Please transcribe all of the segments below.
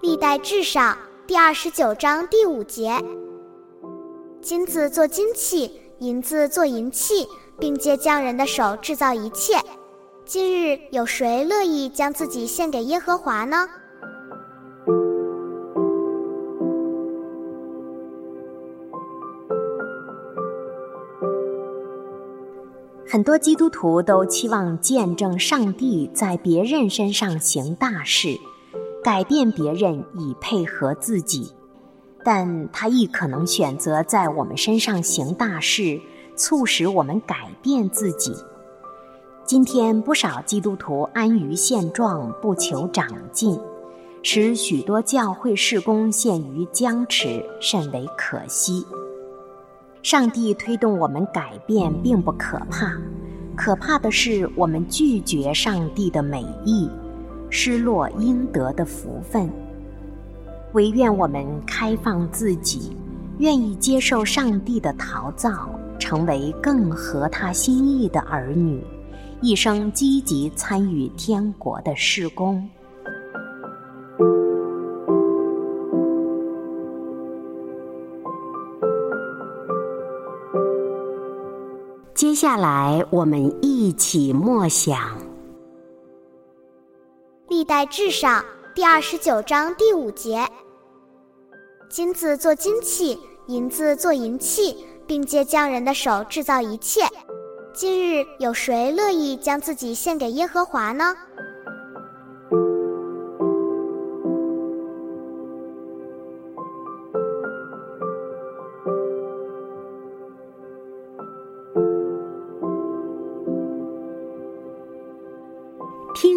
历代至上第二十九章第五节：金子做金器，银子做银器，并借匠人的手制造一切。今日有谁乐意将自己献给耶和华呢？很多基督徒都期望见证上帝在别人身上行大事。改变别人以配合自己，但他亦可能选择在我们身上行大事，促使我们改变自己。今天不少基督徒安于现状，不求长进，使许多教会事工陷于僵持，甚为可惜。上帝推动我们改变并不可怕，可怕的是我们拒绝上帝的美意。失落应得的福分，唯愿我们开放自己，愿意接受上帝的陶造，成为更合他心意的儿女，一生积极参与天国的事工。接下来，我们一起默想。历代至上第二十九章第五节：金子做金器，银子做银器，并借匠人的手制造一切。今日有谁乐意将自己献给耶和华呢？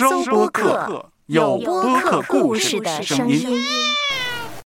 收播客，有播客故事的声音。